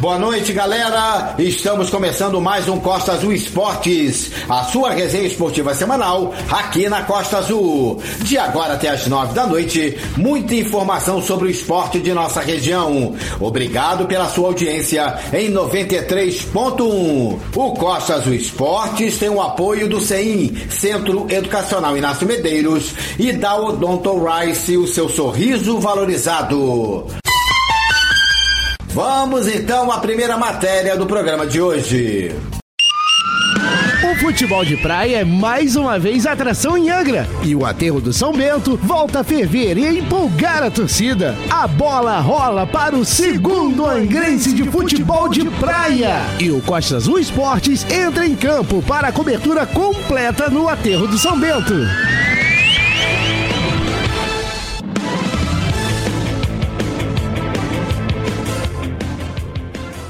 Boa noite, galera. Estamos começando mais um Costa Azul Esportes, a sua resenha esportiva semanal aqui na Costa Azul. De agora até as nove da noite, muita informação sobre o esporte de nossa região. Obrigado pela sua audiência em 93.1. O Costa Azul Esportes tem o apoio do CEIM, Centro Educacional Inácio Medeiros, e da Odonto Rice, o seu sorriso valorizado. Vamos então à primeira matéria do programa de hoje. O futebol de praia é mais uma vez atração em Angra. E o aterro do São Bento volta a ferver e empolgar a torcida. A bola rola para o segundo angrense de futebol de praia. E o Costa Azul Esportes entra em campo para a cobertura completa no aterro do São Bento.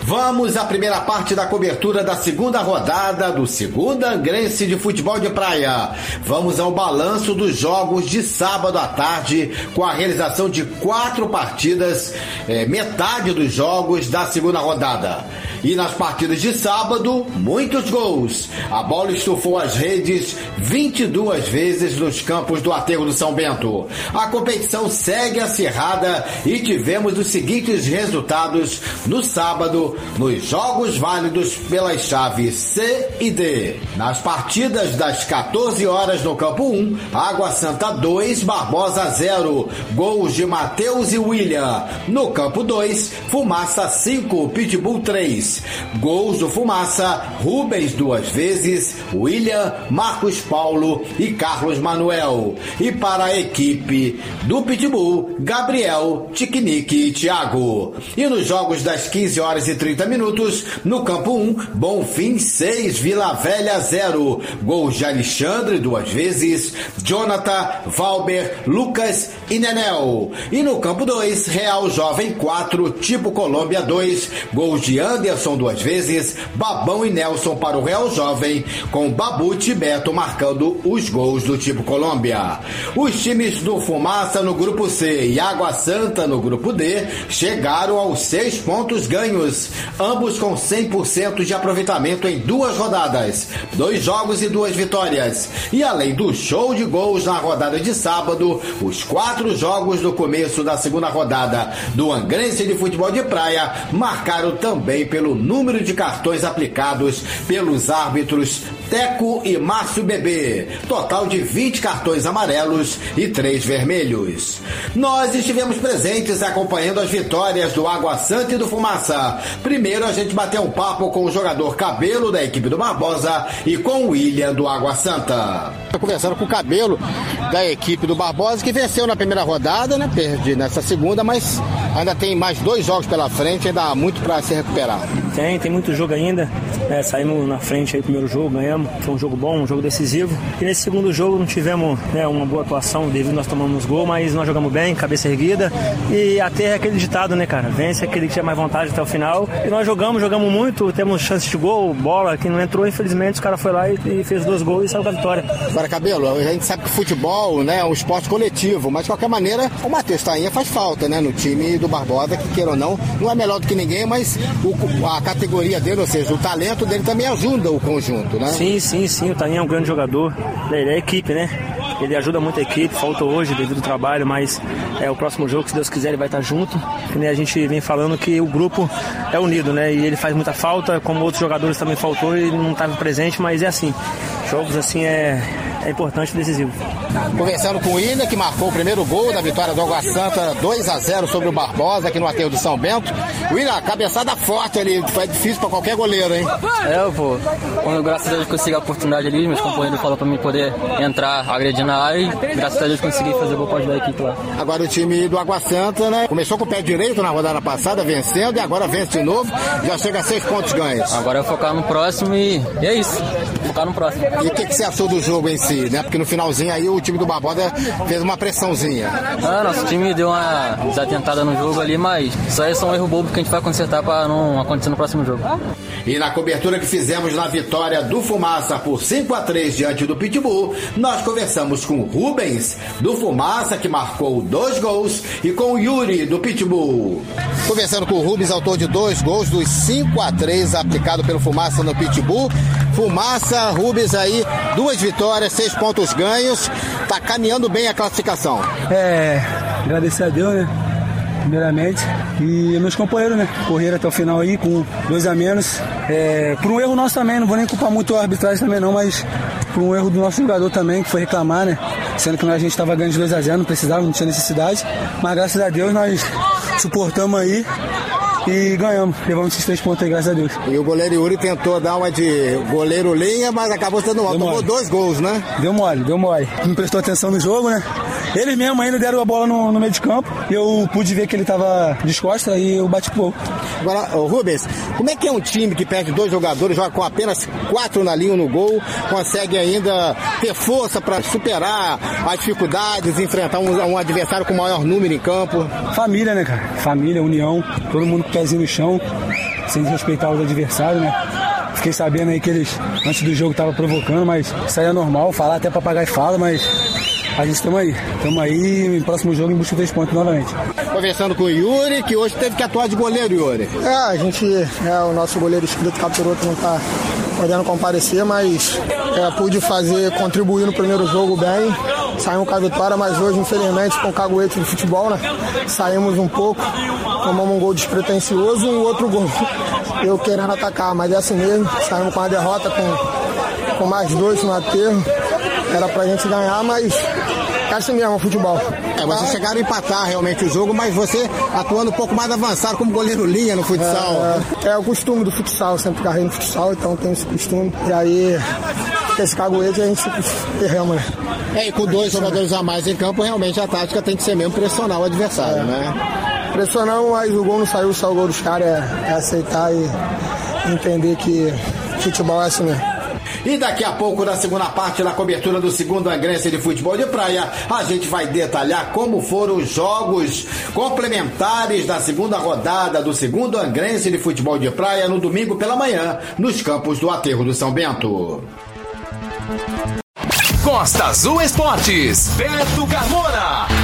Vamos à primeira parte da cobertura da segunda rodada do Segunda Angrense de Futebol de Praia. Vamos ao balanço dos jogos de sábado à tarde, com a realização de quatro partidas, é, metade dos jogos da segunda rodada. E nas partidas de sábado, muitos gols. A bola estufou as redes 22 vezes nos campos do Aterro do São Bento. A competição segue acirrada e tivemos os seguintes resultados no sábado nos jogos válidos pelas chaves C e D. Nas partidas das 14 horas no campo 1, Água Santa 2, Barbosa 0. Gols de Matheus e William. No campo 2, Fumaça 5, Pitbull 3. Gols do Fumaça, Rubens duas vezes, William, Marcos Paulo e Carlos Manuel. E para a equipe do Pitbull, Gabriel, Tiquinique e Thiago. E nos jogos das 15 horas e 30 minutos, no campo 1, Bonfim 6, Vila Velha 0. Gols de Alexandre duas vezes, Jonathan, Valber, Lucas e Nenel. E no campo 2, Real Jovem 4, Tipo Colômbia 2. Gols de Anderson duas vezes, Babão e Nelson para o Real Jovem, com Babute e Beto marcando os gols do Tipo Colômbia. Os times do Fumaça no grupo C e Água Santa no grupo D chegaram aos seis pontos ganhos, ambos com 100% de aproveitamento em duas rodadas, dois jogos e duas vitórias. E além do show de gols na rodada de sábado, os quatro jogos do começo da segunda rodada do Angrense de Futebol de Praia marcaram também pelo número de cartões aplicados pelos árbitros Teco e Márcio Bebê. Total de 20 cartões amarelos e 3 vermelhos. Nós estivemos presentes acompanhando as vitórias do Água Santa e do Fumaça. Primeiro a gente bateu um papo com o jogador Cabelo da equipe do Barbosa e com o William do Água Santa. Estou conversando com o Cabelo da equipe do Barbosa que venceu na primeira rodada, né? Perdi nessa segunda, mas ainda tem mais dois jogos pela frente, ainda há muito para se recuperar. Tem, tem muito jogo ainda. É, saímos na frente aí primeiro jogo, ganhamos. Foi um jogo bom, um jogo decisivo. E nesse segundo jogo não tivemos né, uma boa atuação devido nós tomamos gol, mas nós jogamos bem, cabeça erguida. E até é aquele ditado, né, cara? Vence aquele que tinha mais vontade até o final. E nós jogamos, jogamos muito, temos chance de gol, bola, que não entrou, infelizmente, os caras foi lá e, e, fez dois gols e saiu com a vitória. Agora, Cabelo, a gente sabe que futebol né, é um esporte coletivo, mas de qualquer maneira, o Matheus Tainha faz falta, né? No time do Barbosa, que queira ou não, não é melhor do que ninguém, mas o, a categoria dele, ou seja, o talento dele também ajuda o conjunto, né? Sim, sim, sim. O Tainha é um grande jogador. Ele é equipe, né? Ele ajuda muito a equipe, falta hoje devido ao trabalho, mas é o próximo jogo, se Deus quiser, ele vai estar junto. E, né, a gente vem falando que o grupo é unido, né? E ele faz muita falta, como outros jogadores também faltou e não estava presente, mas é assim. Jogos assim é, é importante e decisivo. Conversando com o William, que marcou o primeiro gol da vitória do Água Santa 2 a 0 sobre o Barbosa aqui no aterro do São Bento. William, cabeçada forte ali, foi difícil para qualquer goleiro, hein? É, pô. Quando graças a Deus consegui a oportunidade ali, meus companheiros falaram para mim poder entrar agredindo na área e graças a Deus consegui fazer o gol para ajudar a equipe lá. Agora o time do Água Santa, né? Começou com o pé direito na rodada passada, vencendo, e agora vence de novo, já chega a seis pontos ganhos. Agora é focar no próximo e, e é isso. Focar no próximo. E o que, que, você achou do jogo em si, né? Porque no finalzinho aí o time do Barbosa fez uma pressãozinha. Ah, nosso time deu uma desatentada no jogo ali, mas isso aí é só um erro bobo que a gente vai consertar para não acontecer no próximo jogo. E na cobertura que fizemos na vitória do Fumaça por 5 a 3 diante do Pitbull, nós conversamos com Rubens, do Fumaça, que marcou dois gols, e com o Yuri, do Pitbull. Conversando com o Rubens, autor de dois gols dos 5 a 3 aplicado pelo Fumaça no Pitbull. Fumaça, Rubens aí, duas vitórias, seis pontos ganhos. Tá caminhando bem a classificação. É, agradecer a Deus, né? primeiramente. E meus companheiros, né? Correram até o final aí com dois a menos. É, por um erro nosso também, não vou nem culpar muito a arbitragem também não, mas por um erro do nosso jogador também, que foi reclamar, né? Sendo que a gente estava ganhando de 2 a 0 não precisava, não tinha necessidade. Mas graças a Deus nós suportamos aí e ganhamos. Levamos esses três pontos aí, graças a Deus. E o goleiro Yuri tentou dar uma de goleiro linha, mas acabou sendo mal. Tomou dois gols, né? Deu mole, deu mole. Não prestou atenção no jogo, né? Eles mesmo ainda deram a bola no, no meio de campo. Eu pude ver que ele estava discosta e eu bati pro gol. Agora, Rubens, como é que é um time que perde dois jogadores, joga com apenas quatro na linha no gol, consegue ainda ter força para superar as dificuldades, enfrentar um, um, adversário com maior número em campo? Família, né, cara? Família, união, todo mundo o pezinho no chão, sem respeitar os adversários, né? Fiquei sabendo aí que eles, antes do jogo, estavam provocando, mas isso aí é normal, falar até papagaio fala, mas a gente estamos aí. Estamos aí no próximo jogo em busca três pontos novamente. Conversando com o Yuri, que hoje teve que atuar de goleiro, Yuri. É, a gente, é, o nosso goleiro inscrito Capiroto não está podendo comparecer, mas é, pude fazer, contribuir no primeiro jogo bem. Saímos com a vitória, mas hoje, infelizmente, com o caguete de futebol, né? Saímos um pouco, tomamos um gol despretensioso e um outro gol. Eu querendo atacar, mas é assim mesmo. Saímos com a derrota com, com mais dois no aterro. Era pra gente ganhar, mas é assim mesmo o futebol. É, vocês chegaram a empatar realmente o jogo, mas você atuando um pouco mais avançado como goleiro linha no futsal. É, é, é o costume do futsal, sempre carrei no futsal, então tem esse costume. E aí, esse caguete a gente erramos, né? É, e com dois jogadores a mais em campo, realmente a tática tem que ser mesmo pressionar o adversário, é. né? Pressionar, mas o gol não saiu, só o gol dos caras é, é aceitar e entender que futebol é assim mesmo. E daqui a pouco, na segunda parte da cobertura do segundo Angrense de Futebol de Praia, a gente vai detalhar como foram os jogos complementares da segunda rodada do segundo Angrense de Futebol de Praia no domingo pela manhã, nos campos do Aterro do São Bento. Costa Azul Esportes, Beto Carmona.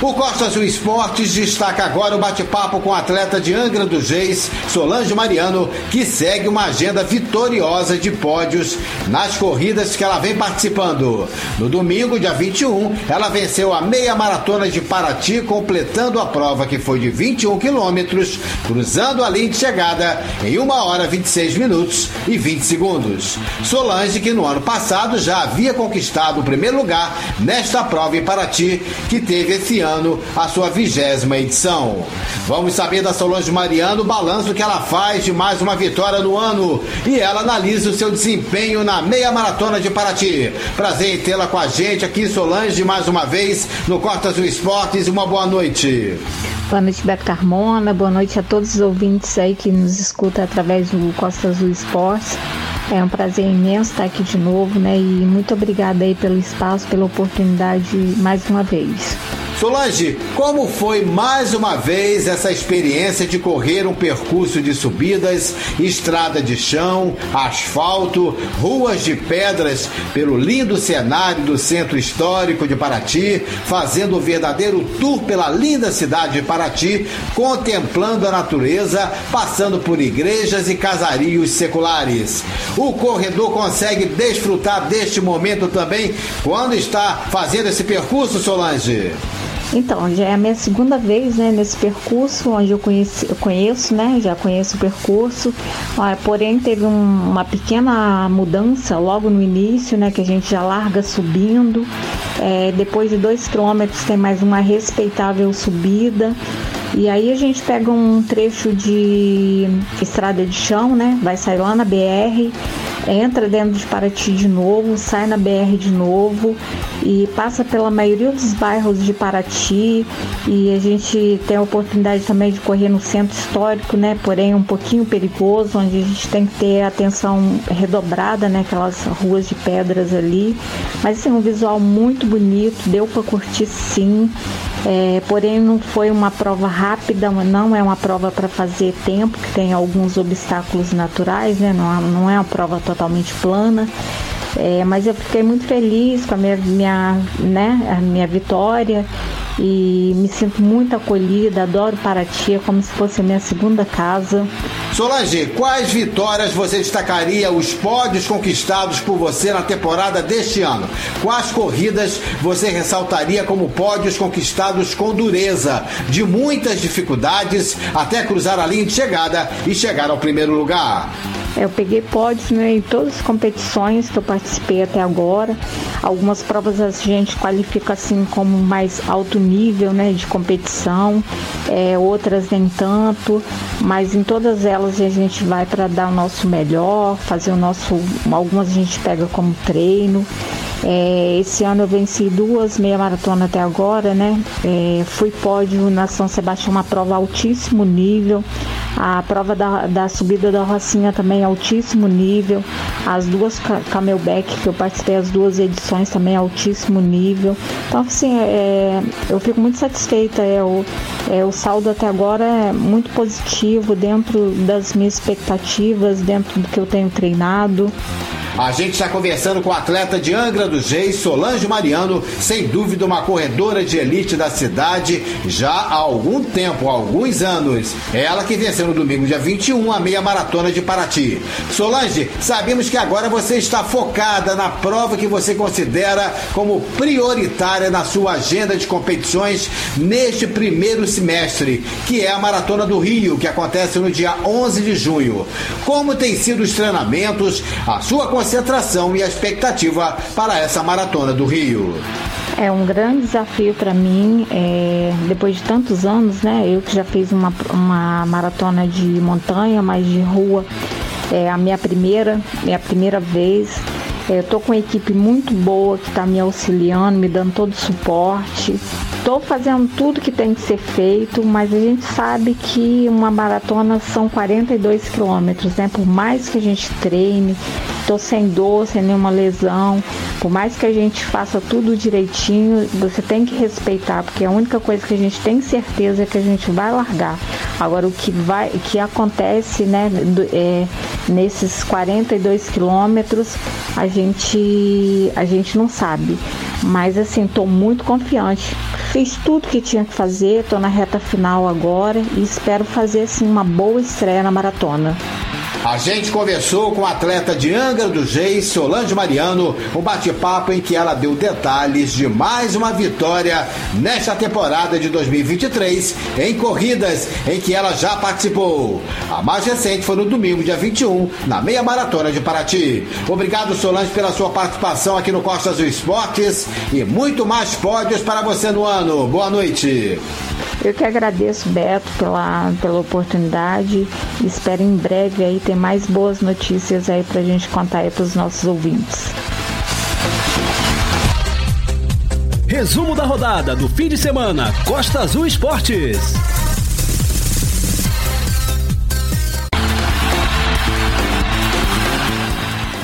O Costa Azul Esportes destaca agora o bate-papo com o atleta de Angra dos Reis, Solange Mariano, que segue uma agenda vitoriosa de pódios nas corridas que ela vem participando. No domingo, dia 21, ela venceu a meia maratona de Paraty, completando a prova que foi de 21 quilômetros, cruzando a linha de chegada em 1 hora 26 minutos e 20 segundos. Solange, que no ano passado já havia conquistado o primeiro lugar nesta prova em Paraty, que teve esse ano ano a sua vigésima edição. Vamos saber da Solange Mariano o balanço que ela faz de mais uma vitória no ano e ela analisa o seu desempenho na meia maratona de Paraty. Prazer em tê-la com a gente aqui, Solange, mais uma vez no Cortas do Esportes. Uma boa noite. Boa noite, Beto Carmona. Boa noite a todos os ouvintes aí que nos escutam através do Costa Azul Esportes. É um prazer imenso estar aqui de novo, né? E muito obrigada aí pelo espaço, pela oportunidade mais uma vez. Solange, como foi mais uma vez essa experiência de correr um percurso de subidas, estrada de chão, asfalto, ruas de pedras pelo lindo cenário do centro histórico de Paraty, fazendo o verdadeiro tour pela linda cidade de Paraty, contemplando a natureza, passando por igrejas e casarios seculares. O corredor consegue desfrutar deste momento também quando está fazendo esse percurso, Solange? Então, já é a minha segunda vez né, nesse percurso, onde eu, conheci, eu conheço, né? Já conheço o percurso. Ah, porém, teve um, uma pequena mudança logo no início, né? Que a gente já larga subindo. É, depois de dois quilômetros tem mais uma respeitável subida. E aí a gente pega um trecho de estrada de chão, né? Vai sair lá na BR entra dentro de Paraty de novo, sai na BR de novo e passa pela maioria dos bairros de Paraty e a gente tem a oportunidade também de correr no centro histórico, né? Porém um pouquinho perigoso, onde a gente tem que ter atenção redobrada, né? Aquelas ruas de pedras ali. Mas assim, um visual muito bonito, deu para curtir sim. É, porém, não foi uma prova rápida, não é uma prova para fazer tempo, que tem alguns obstáculos naturais, né? não, não é uma prova totalmente plana. É, mas eu fiquei muito feliz com a minha, minha, né, a minha vitória e me sinto muito acolhida, adoro Paraty, é como se fosse a minha segunda casa. Solange, quais vitórias você destacaria os pódios conquistados por você na temporada deste ano? Quais corridas você ressaltaria como pódios conquistados com dureza, de muitas dificuldades, até cruzar a linha de chegada e chegar ao primeiro lugar? Eu peguei pódios né, em todas as competições que eu participei até agora. Algumas provas a gente qualifica assim como mais alto nível né, de competição, é, outras nem tanto, mas em todas elas a gente vai para dar o nosso melhor, fazer o nosso. Algumas a gente pega como treino. É, esse ano eu venci duas meia maratona até agora, né? É, fui pódio na São Sebastião, uma prova altíssimo nível. A prova da, da subida da Rocinha também altíssimo nível. As duas Camelback que eu participei, as duas edições também altíssimo nível. Então, assim, é, eu fico muito satisfeita. É, o, é, o saldo até agora é muito positivo, dentro das minhas expectativas, dentro do que eu tenho treinado. A gente está conversando com o atleta de Angra dos Reis, Solange Mariano, sem dúvida uma corredora de elite da cidade já há algum tempo, há alguns anos. É ela que venceu no domingo, dia 21, a meia maratona de Paraty. Solange, sabemos que agora você está focada na prova que você considera como prioritária na sua agenda de competições neste primeiro semestre, que é a Maratona do Rio, que acontece no dia 11 de junho. Como têm sido os treinamentos, a sua consideração concentração e a expectativa para essa maratona do Rio. É um grande desafio para mim, é, depois de tantos anos, né? Eu que já fiz uma, uma maratona de montanha, mas de rua, é a minha primeira, minha primeira vez. É, eu tô com uma equipe muito boa que está me auxiliando, me dando todo o suporte. Estou fazendo tudo que tem que ser feito, mas a gente sabe que uma maratona são 42 quilômetros, né? Por mais que a gente treine, estou sem dor, sem nenhuma lesão, por mais que a gente faça tudo direitinho, você tem que respeitar, porque a única coisa que a gente tem certeza é que a gente vai largar. Agora o que vai, que acontece, né, é, nesses 42 quilômetros, a gente, a gente não sabe. Mas assim, estou muito confiante. Fiz tudo que tinha que fazer, estou na reta final agora e espero fazer assim uma boa estreia na maratona. A gente conversou com a atleta de Angra dos Reis, Solange Mariano, um bate-papo em que ela deu detalhes de mais uma vitória nesta temporada de 2023 em corridas em que ela já participou. A mais recente foi no domingo, dia 21, na meia maratona de Paraty. Obrigado, Solange, pela sua participação aqui no Costa Azul Esportes e muito mais pódios para você no ano. Boa noite. Eu que agradeço, Beto, pela, pela oportunidade. Espero em breve aí ter mais boas notícias aí pra gente contar aí pros nossos ouvintes. Resumo da rodada do fim de semana, Costa Azul Esportes.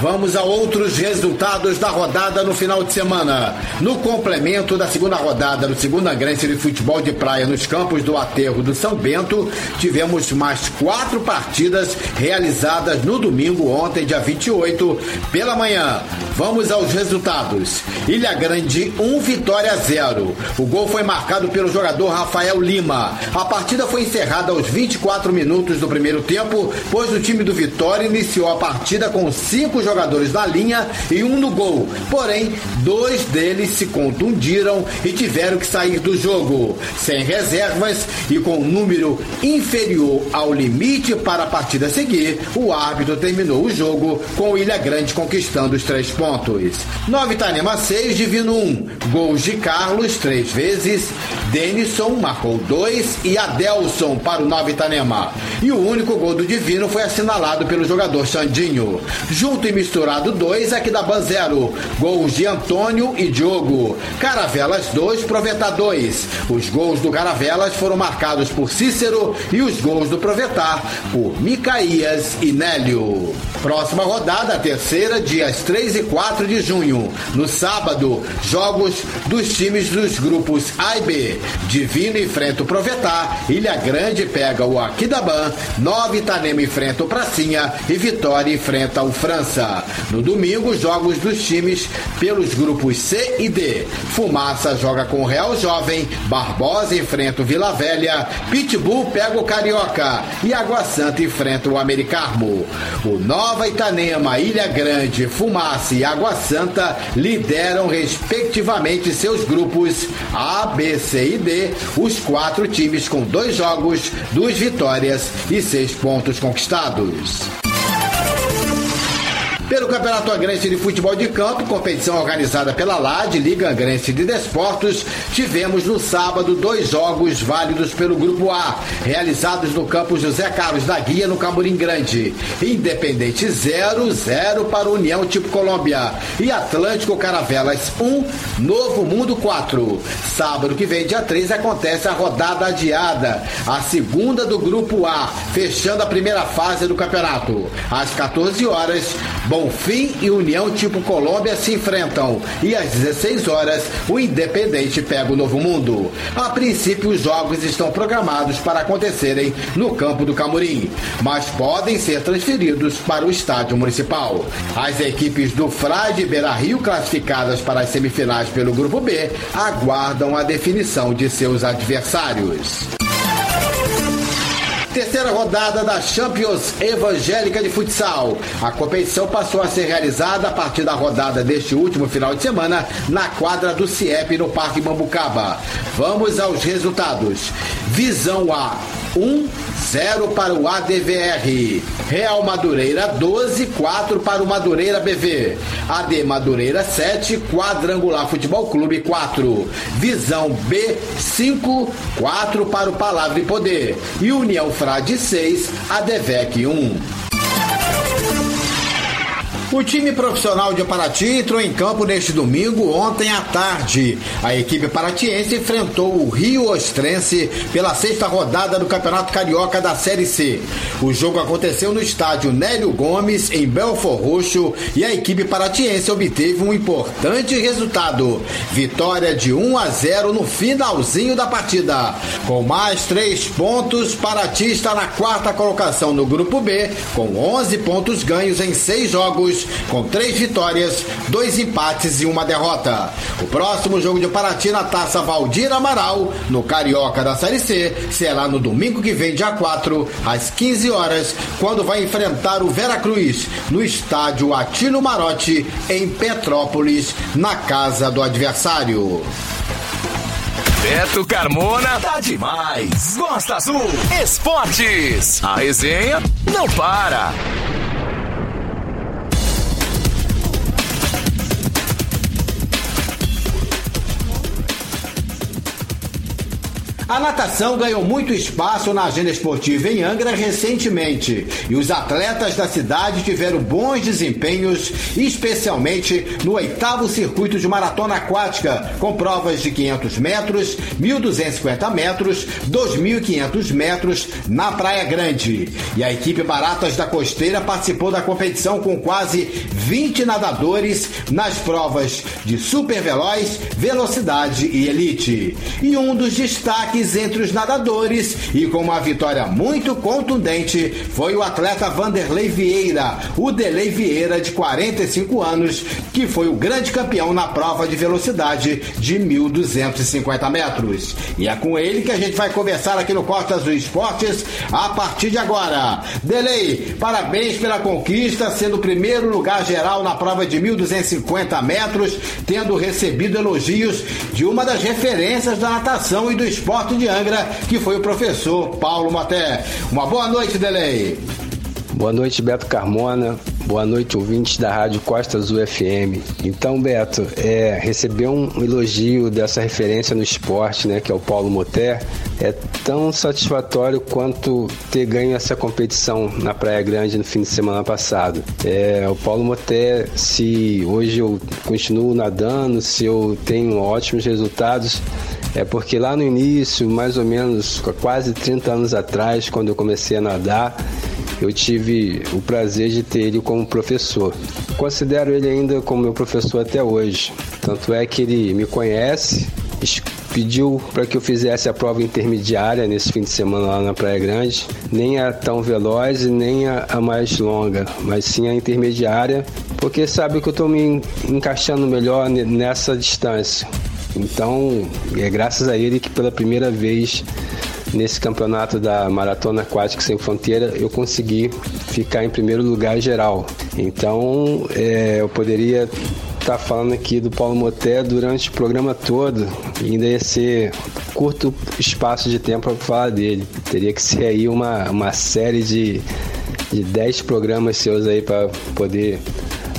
Vamos a outros resultados da rodada no final de semana. No complemento da segunda rodada do Segunda Grense de Futebol de Praia nos campos do Aterro do São Bento, tivemos mais quatro partidas realizadas no domingo, ontem, dia 28, pela manhã. Vamos aos resultados. Ilha Grande 1, Vitória 0. O gol foi marcado pelo jogador Rafael Lima. A partida foi encerrada aos 24 minutos do primeiro tempo, pois o time do Vitória iniciou a partida com cinco jogadores jogadores na linha e um no gol. Porém, dois deles se contundiram e tiveram que sair do jogo. Sem reservas e com um número inferior ao limite para a partida seguir, o árbitro terminou o jogo com o Ilha Grande conquistando os três pontos. Nova Itanema 6, Divino 1. Gols de Carlos, três vezes. Denison marcou dois e Adelson para o Nova Itanema. E o único gol do Divino foi assinalado pelo jogador Xandinho. Junto em Misturado 2, Aquidabã 0. Gols de Antônio e Diogo. Caravelas 2, Provetar 2. Os gols do Caravelas foram marcados por Cícero e os gols do Provetar por Micaías e Nélio. Próxima rodada, terceira, dias 3 e 4 de junho. No sábado, jogos dos times dos grupos A e B. Divino enfrenta o Provetar, Ilha Grande pega o Aquidabã, Nova Itanema enfrenta o Pracinha e Vitória enfrenta o França. No domingo, jogos dos times pelos grupos C e D. Fumaça joga com o Real Jovem, Barbosa enfrenta o Vila Velha, Pitbull pega o Carioca e Água Santa enfrenta o Americarmo. O Nova Itanema, Ilha Grande, Fumaça e Água Santa lideram respectivamente seus grupos A, B, C e D, os quatro times com dois jogos, duas vitórias e seis pontos conquistados. Pelo Campeonato Angrense de Futebol de Campo, competição organizada pela LAD, Liga Angrense de Desportos, tivemos no sábado dois jogos válidos pelo Grupo A, realizados no campo José Carlos da Guia, no Camurim Grande. Independente 0, 0 para União Tipo Colômbia e Atlântico Caravelas 1, Novo Mundo 4. Sábado que vem, dia 3, acontece a rodada adiada, a segunda do Grupo A, fechando a primeira fase do campeonato. Às 14 horas, Bonfim e União Tipo Colômbia se enfrentam e às 16 horas o Independente pega o Novo Mundo. A princípio, os jogos estão programados para acontecerem no campo do Camurim, mas podem ser transferidos para o estádio municipal. As equipes do Frade e Beira Rio, classificadas para as semifinais pelo Grupo B, aguardam a definição de seus adversários. Terceira rodada da Champions Evangélica de Futsal. A competição passou a ser realizada a partir da rodada deste último final de semana na quadra do CIEP no Parque Mambucaba. Vamos aos resultados. Visão A 1 0 para o ADVR. Real Madureira 12, 4 para o Madureira BV. AD Madureira 7, Quadrangular Futebol Clube 4. Visão B 5, 4 para o Palavra e Poder. E União Frade 6, ADVEC 1. O time profissional de Paraty entrou em campo neste domingo, ontem à tarde. A equipe paratiense enfrentou o Rio Ostrense pela sexta rodada do Campeonato Carioca da Série C. O jogo aconteceu no estádio Nélio Gomes, em Belfor Roxo, e a equipe paratiense obteve um importante resultado. Vitória de 1 a 0 no finalzinho da partida. Com mais três pontos, Paraty está na quarta colocação no Grupo B, com 11 pontos ganhos em seis jogos com três vitórias, dois empates e uma derrota. O próximo jogo de Paraty na Taça Valdir Amaral, no Carioca da Série C, será no domingo que vem, dia 4, às 15 horas, quando vai enfrentar o Veracruz, no estádio Atino Marotti, em Petrópolis, na casa do adversário. Beto Carmona tá demais. Gosta Azul Esportes. A resenha não para. A natação ganhou muito espaço na agenda esportiva em Angra recentemente e os atletas da cidade tiveram bons desempenhos, especialmente no oitavo circuito de maratona aquática, com provas de 500 metros, 1.250 metros, 2.500 metros na Praia Grande. E a equipe Baratas da Costeira participou da competição com quase 20 nadadores nas provas de super veloz, velocidade e elite. E um dos destaques destaques entre os nadadores e com uma vitória muito contundente foi o atleta Vanderlei Vieira, o Delei Vieira de 45 anos, que foi o grande campeão na prova de velocidade de 1.250 metros. E é com ele que a gente vai conversar aqui no Costas do Esportes a partir de agora. Delei, parabéns pela conquista, sendo o primeiro lugar geral na prova de 1.250 metros, tendo recebido elogios de uma das referências da natação e do esporte de Angra, que foi o professor Paulo Maté. Uma boa noite, Delei. Boa noite, Beto Carmona. Boa noite, ouvintes da Rádio Costa Azul FM. Então, Beto, é, receber um elogio dessa referência no esporte, né, que é o Paulo Moté, é tão satisfatório quanto ter ganho essa competição na Praia Grande no fim de semana passado. É, o Paulo Moté, se hoje eu continuo nadando, se eu tenho ótimos resultados, é porque lá no início, mais ou menos quase 30 anos atrás, quando eu comecei a nadar, eu tive o prazer de ter ele como professor. Considero ele ainda como meu professor até hoje. Tanto é que ele me conhece, pediu para que eu fizesse a prova intermediária nesse fim de semana lá na Praia Grande, nem a tão veloz e nem a, a mais longa, mas sim a intermediária, porque sabe que eu estou me encaixando melhor nessa distância. Então, é graças a ele que pela primeira vez nesse campeonato da Maratona Aquática Sem Fronteira, eu consegui ficar em primeiro lugar geral. Então, é, eu poderia estar tá falando aqui do Paulo Moté durante o programa todo ainda ia ser curto espaço de tempo para falar dele. Teria que ser aí uma, uma série de, de 10 programas seus aí para poder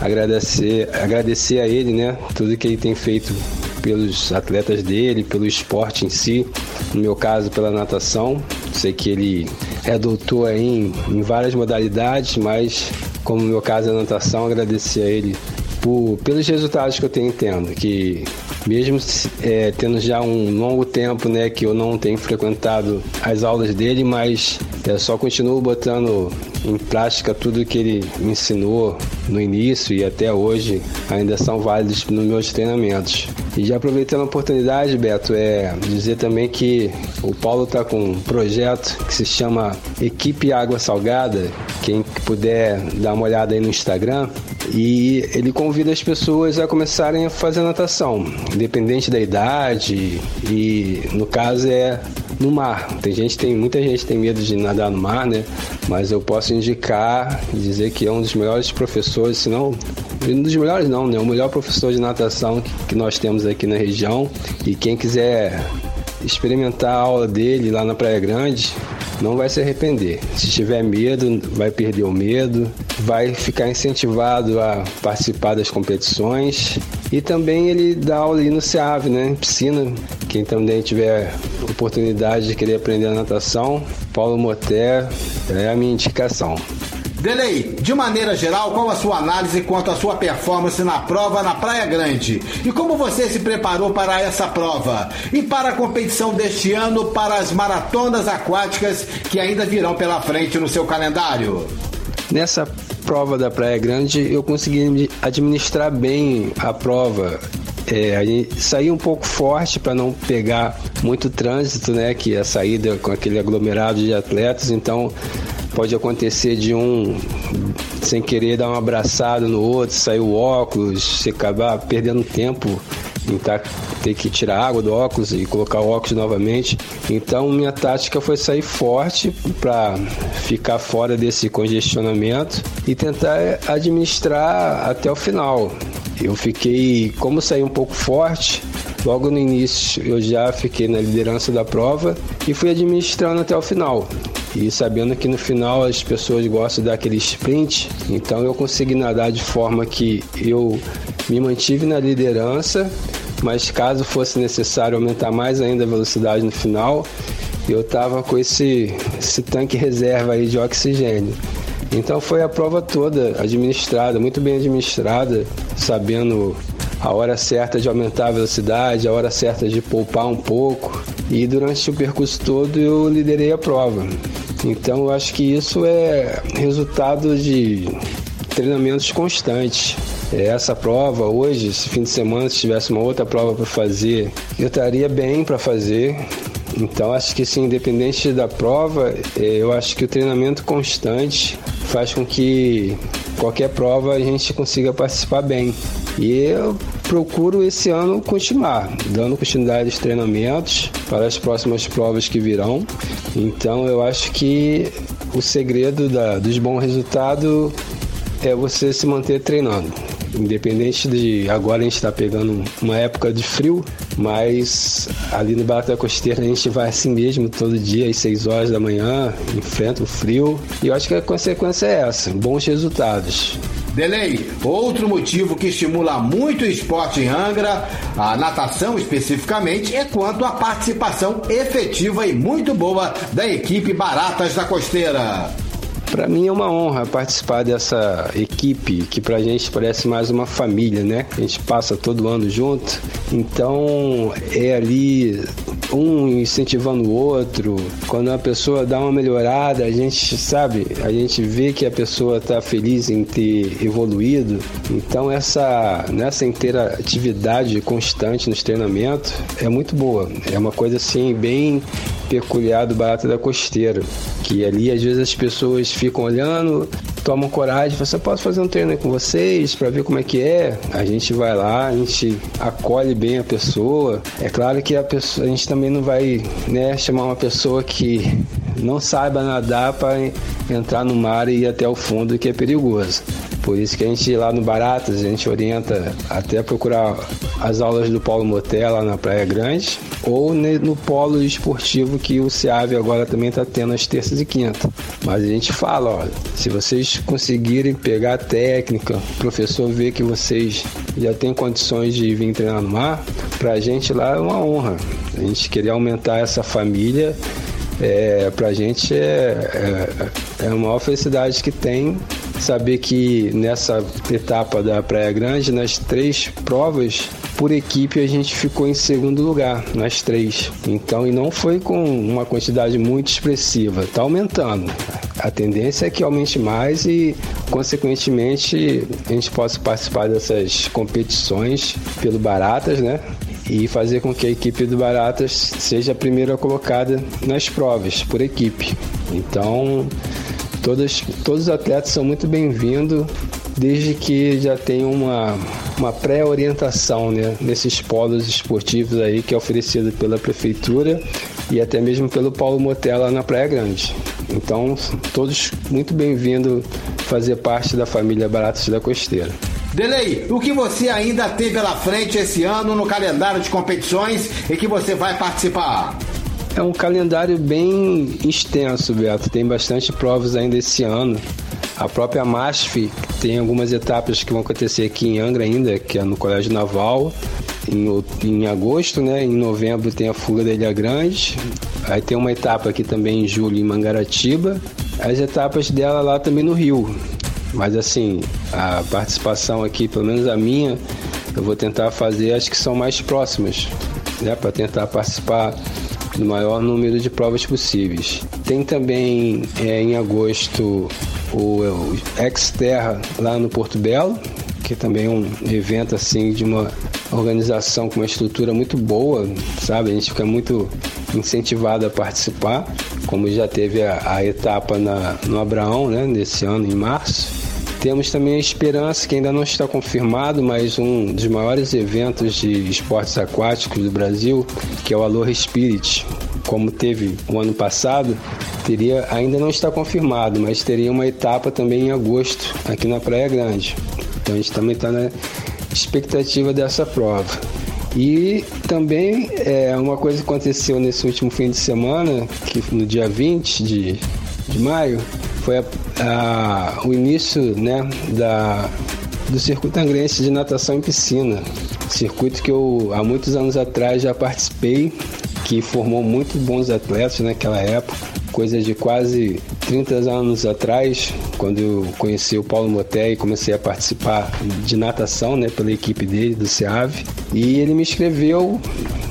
agradecer, agradecer a ele, né? Tudo que ele tem feito pelos atletas dele, pelo esporte em si, no meu caso pela natação. Sei que ele é doutor em, em várias modalidades, mas como no meu caso é natação, agradecer a ele por, pelos resultados que eu tenho tendo, que mesmo é, tendo já um longo tempo né, que eu não tenho frequentado as aulas dele, mas é, só continuo botando em prática tudo que ele me ensinou no início e até hoje ainda são válidos nos meus treinamentos. E já aproveitando a oportunidade, Beto, é dizer também que o Paulo está com um projeto que se chama Equipe Água Salgada. Quem puder dar uma olhada aí no Instagram, e ele convida as pessoas a começarem a fazer natação, independente da idade e no caso é no mar. Tem gente tem muita gente tem medo de nadar no mar, né? Mas eu posso indicar e dizer que é um dos melhores professores, se não um dos melhores não, né? O melhor professor de natação que nós temos aqui na região. E quem quiser experimentar a aula dele lá na Praia Grande, não vai se arrepender. Se tiver medo, vai perder o medo, vai ficar incentivado a participar das competições e também ele dá aula ali no SEAV, né? Piscina. Quem também tiver oportunidade de querer aprender a natação, Paulo Moté é a minha indicação. Delei, de maneira geral, qual a sua análise quanto à sua performance na prova na Praia Grande? E como você se preparou para essa prova? E para a competição deste ano para as maratonas aquáticas que ainda virão pela frente no seu calendário? Nessa prova da Praia Grande, eu consegui administrar bem a prova. É, a gente saiu um pouco forte para não pegar muito trânsito, né? Que é a saída com aquele aglomerado de atletas, então Pode acontecer de um sem querer dar uma abraçada no outro, sair o óculos, você acabar perdendo tempo em tá, ter que tirar água do óculos e colocar o óculos novamente. Então minha tática foi sair forte para ficar fora desse congestionamento e tentar administrar até o final. Eu fiquei, como saí um pouco forte, logo no início eu já fiquei na liderança da prova e fui administrando até o final. E sabendo que no final as pessoas gostam daquele sprint, então eu consegui nadar de forma que eu me mantive na liderança, mas caso fosse necessário aumentar mais ainda a velocidade no final, eu estava com esse, esse tanque reserva aí de oxigênio. Então foi a prova toda administrada, muito bem administrada, sabendo a hora certa de aumentar a velocidade, a hora certa de poupar um pouco. E durante o percurso todo eu liderei a prova. Então eu acho que isso é resultado de treinamentos constantes. É, essa prova hoje, esse fim de semana, se tivesse uma outra prova para fazer, eu estaria bem para fazer. Então acho que sim, independente da prova, é, eu acho que o treinamento constante faz com que qualquer prova a gente consiga participar bem. E eu procuro esse ano continuar, dando continuidade aos treinamentos para as próximas provas que virão. Então eu acho que o segredo da, dos bons resultados é você se manter treinando. Independente de agora a gente estar tá pegando uma época de frio, mas ali no Barata da Costeira a gente vai assim mesmo todo dia às 6 horas da manhã, enfrenta o frio. E eu acho que a consequência é essa, bons resultados. Delay, outro motivo que estimula muito o esporte em Angra, a natação especificamente, é quanto à participação efetiva e muito boa da equipe Baratas da Costeira. Para mim é uma honra participar dessa equipe que para a gente parece mais uma família, né? A gente passa todo ano junto, então é ali um incentivando o outro. Quando a pessoa dá uma melhorada, a gente sabe, a gente vê que a pessoa está feliz em ter evoluído. Então essa nessa interatividade constante nos treinamentos é muito boa. É uma coisa assim bem peculiar do barato da costeira, que ali às vezes as pessoas ficam olhando, tomam coragem, você pode fazer um treino com vocês para ver como é que é. A gente vai lá, a gente acolhe bem a pessoa. É claro que a pessoa, a gente também não vai, né, chamar uma pessoa que não saiba nadar para entrar no mar e ir até o fundo, que é perigoso. Por isso que a gente lá no Baratas, a gente orienta até procurar as aulas do Paulo Motel lá na Praia Grande ou no polo esportivo que o SEAV agora também está tendo as terças e quintas. Mas a gente fala, se vocês conseguirem pegar a técnica, o professor vê que vocês já têm condições de vir treinar no mar, para a gente lá é uma honra. A gente querer aumentar essa família é, para a gente é, é, é a maior felicidade que tem saber que nessa etapa da Praia Grande, nas três provas, por equipe a gente ficou em segundo lugar nas três. Então, e não foi com uma quantidade muito expressiva, está aumentando. A tendência é que aumente mais e, consequentemente, a gente possa participar dessas competições pelo Baratas, né? E fazer com que a equipe do Baratas seja a primeira colocada nas provas por equipe. Então, Todas, todos os atletas são muito bem-vindos, desde que já tenham uma, uma pré-orientação né, nesses polos esportivos aí que é oferecido pela prefeitura e até mesmo pelo Paulo Motela na Praia Grande. Então, todos muito bem-vindos fazer parte da família Baratos da Costeira. Delei, o que você ainda tem pela frente esse ano no calendário de competições e que você vai participar? É um calendário bem extenso, Beto. Tem bastante provas ainda esse ano. A própria MASF tem algumas etapas que vão acontecer aqui em Angra ainda, que é no Colégio Naval, em, em agosto, né? Em novembro tem a Fuga da Ilha Grande. Aí tem uma etapa aqui também em julho em Mangaratiba. As etapas dela lá também no Rio. Mas assim, a participação aqui, pelo menos a minha, eu vou tentar fazer as que são mais próximas, né? Para tentar participar no maior número de provas possíveis. Tem também é, em agosto o, o Xterra lá no Porto Belo, que também é um evento assim de uma organização com uma estrutura muito boa, sabe? A gente fica muito incentivado a participar, como já teve a, a etapa na, no Abraão, né, nesse ano, em março. Temos também a Esperança, que ainda não está confirmado, mas um dos maiores eventos de esportes aquáticos do Brasil, que é o Aloha Spirit. Como teve o ano passado, teria ainda não está confirmado, mas teria uma etapa também em agosto aqui na Praia Grande. Então a gente também está na expectativa dessa prova. E também é uma coisa que aconteceu nesse último fim de semana, que no dia 20 de, de maio, foi a, a, o início né, da, do circuito angrense de natação em piscina. Circuito que eu há muitos anos atrás já participei, que formou muito bons atletas naquela época, coisa de quase 30 anos atrás, quando eu conheci o Paulo Moté e comecei a participar de natação né, pela equipe dele, do SEAV. E ele me inscreveu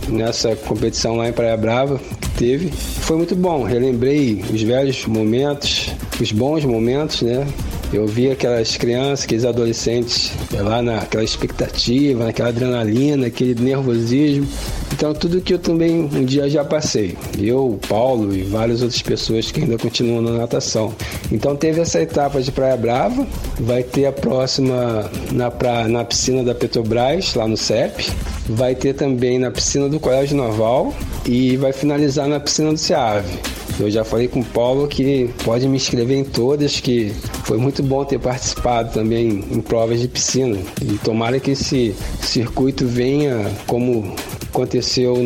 nessa competição lá em Praia Brava, teve. Foi muito bom, relembrei os velhos momentos, os bons momentos, né? Eu vi aquelas crianças, aqueles adolescentes lá naquela expectativa, naquela adrenalina, aquele nervosismo. Então, tudo que eu também um dia já passei. Eu, Paulo e várias outras pessoas que ainda continuam na natação. Então, teve essa etapa de Praia Brava, vai ter a próxima na, pra, na piscina da Petrobras, lá no CEP. Vai ter também na piscina do Colégio Naval e vai finalizar na piscina do SEAV. Eu já falei com o Paulo que pode me inscrever em todas, que foi muito bom ter participado também em provas de piscina. E tomara que esse circuito venha como aconteceu